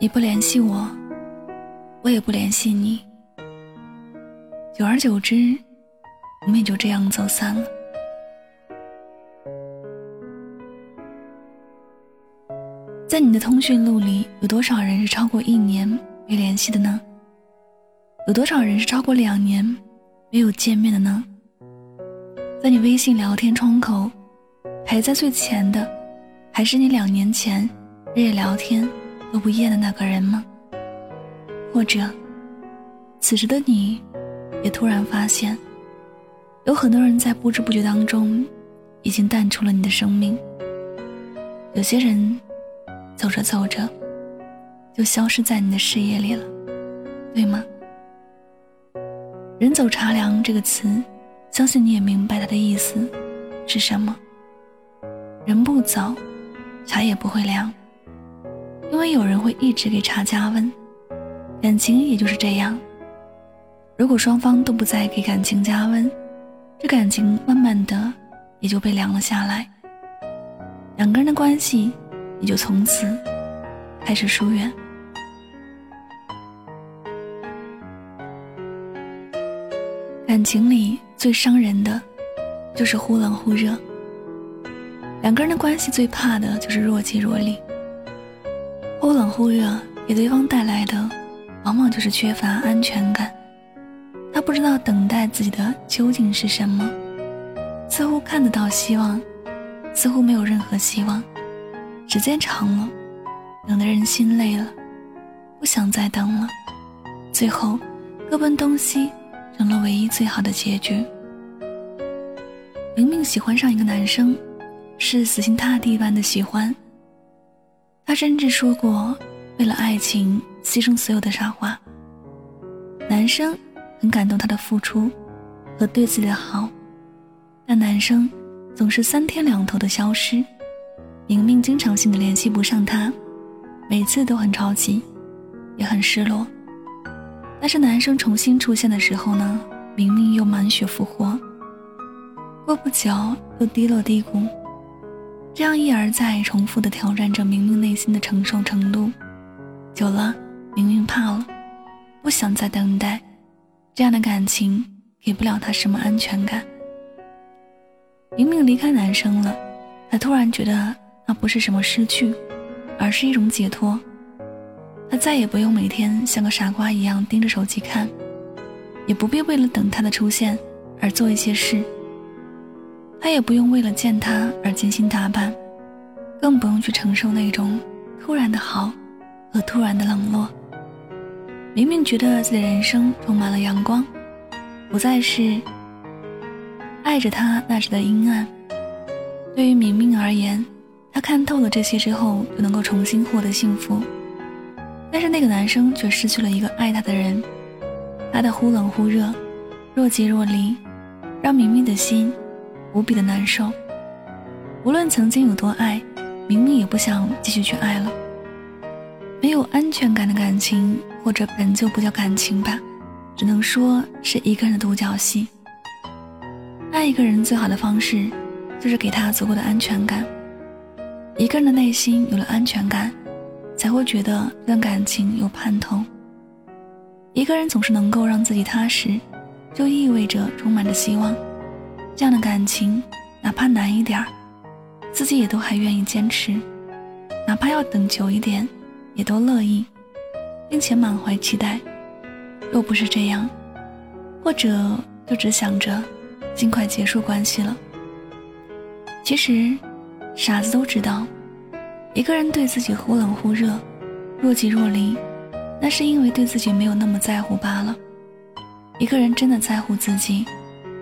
你不联系我，我也不联系你。久而久之，我们也就这样走散了。在你的通讯录里，有多少人是超过一年没联系的呢？有多少人是超过两年没有见面的呢？在你微信聊天窗口，排在最前的，还是你两年前日夜聊天都不厌的那个人吗？或者，此时的你，也突然发现，有很多人在不知不觉当中，已经淡出了你的生命。有些人，走着走着，就消失在你的视野里了，对吗？人走茶凉这个词，相信你也明白它的意思是什么。人不走，茶也不会凉，因为有人会一直给茶加温。感情也就是这样，如果双方都不再给感情加温，这感情慢慢的也就被凉了下来，两个人的关系也就从此开始疏远。感情里最伤人的，就是忽冷忽热。两个人的关系最怕的就是若即若离。忽冷忽热给对方带来的，往往就是缺乏安全感。他不知道等待自己的究竟是什么，似乎看得到希望，似乎没有任何希望。时间长了，等的人心累了，不想再等了，最后各奔东西。成了唯一最好的结局。明明喜欢上一个男生，是死心塌地般的喜欢。他甚至说过为了爱情牺牲所有的傻话。男生很感动他的付出和对自己的好，但男生总是三天两头的消失。明明经常性的联系不上他，每次都很着急，也很失落。但是男生重新出现的时候呢，明明又满血复活。过不久又低落低谷，这样一而再重复的挑战着明明内心的承受程度。久了，明明怕了，不想再等待。这样的感情给不了他什么安全感。明明离开男生了，他突然觉得那不是什么失去，而是一种解脱。他再也不用每天像个傻瓜一样盯着手机看，也不必为了等他的出现而做一些事。他也不用为了见他而精心打扮，更不用去承受那种突然的好和突然的冷落。明明觉得自己的人生充满了阳光，不再是爱着他那时的阴暗。对于明明而言，他看透了这些之后，就能够重新获得幸福。但是那个男生却失去了一个爱他的人，他的忽冷忽热，若即若离，让明明的心无比的难受。无论曾经有多爱，明明也不想继续去爱了。没有安全感的感情，或者本就不叫感情吧，只能说是一个人的独角戏。爱一个人最好的方式，就是给他足够的安全感。一个人的内心有了安全感。才会觉得这段感情有盼头。一个人总是能够让自己踏实，就意味着充满着希望。这样的感情，哪怕难一点儿，自己也都还愿意坚持；哪怕要等久一点，也都乐意，并且满怀期待。若不是这样，或者就只想着尽快结束关系了。其实，傻子都知道。一个人对自己忽冷忽热，若即若离，那是因为对自己没有那么在乎罢了。一个人真的在乎自己，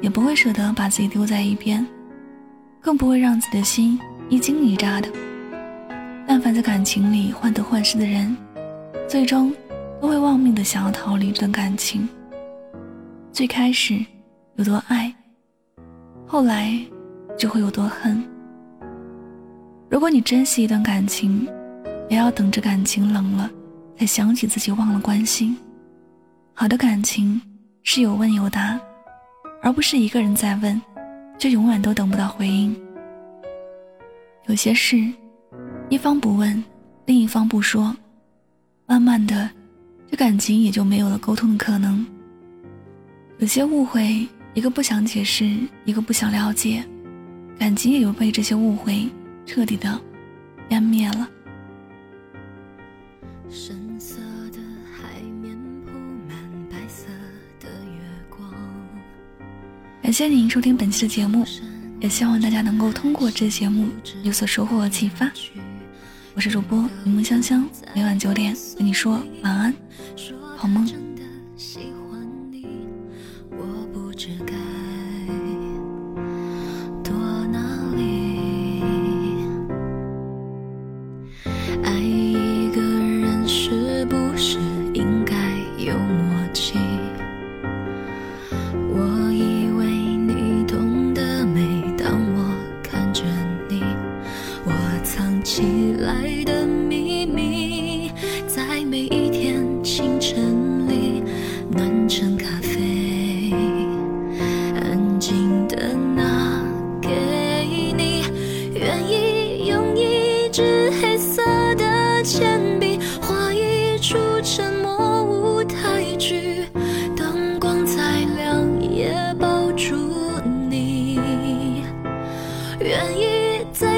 也不会舍得把自己丢在一边，更不会让自己的心一惊一乍的。但凡在感情里患得患失的人，最终都会忘命的想要逃离这段感情。最开始有多爱，后来就会有多恨。如果你珍惜一段感情，也要等着感情冷了，才想起自己忘了关心。好的感情是有问有答，而不是一个人在问，就永远都等不到回应。有些事，一方不问，另一方不说，慢慢的，这感情也就没有了沟通的可能。有些误会，一个不想解释，一个不想了解，感情也就被这些误会彻底的湮灭了。感谢您收听本期的节目，也希望大家能够通过这节目有所收获和启发。我是主播柠檬香香，每晚九点跟你说晚安，好梦。在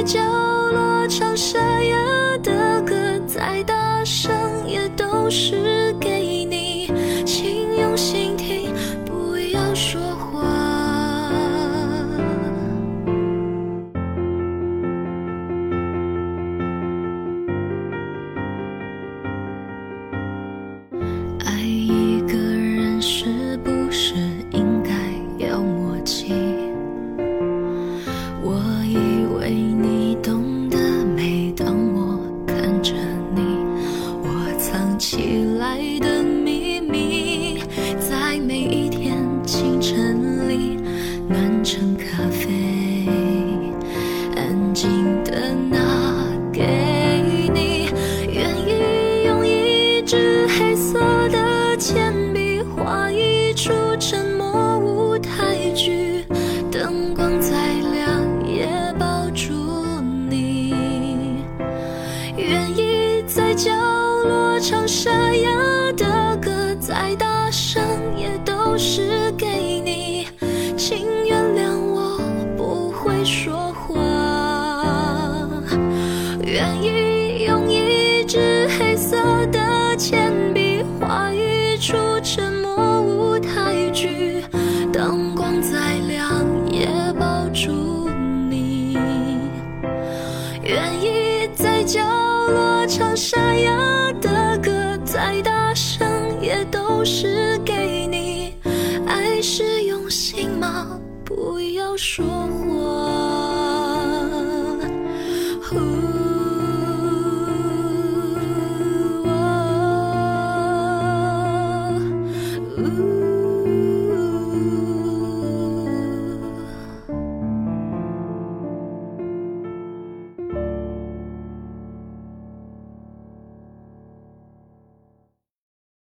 角落唱沙哑的歌，再大声也都是给愿意在角落唱沙哑的歌，再大声也都是是给你。爱是用心吗？不要说谎。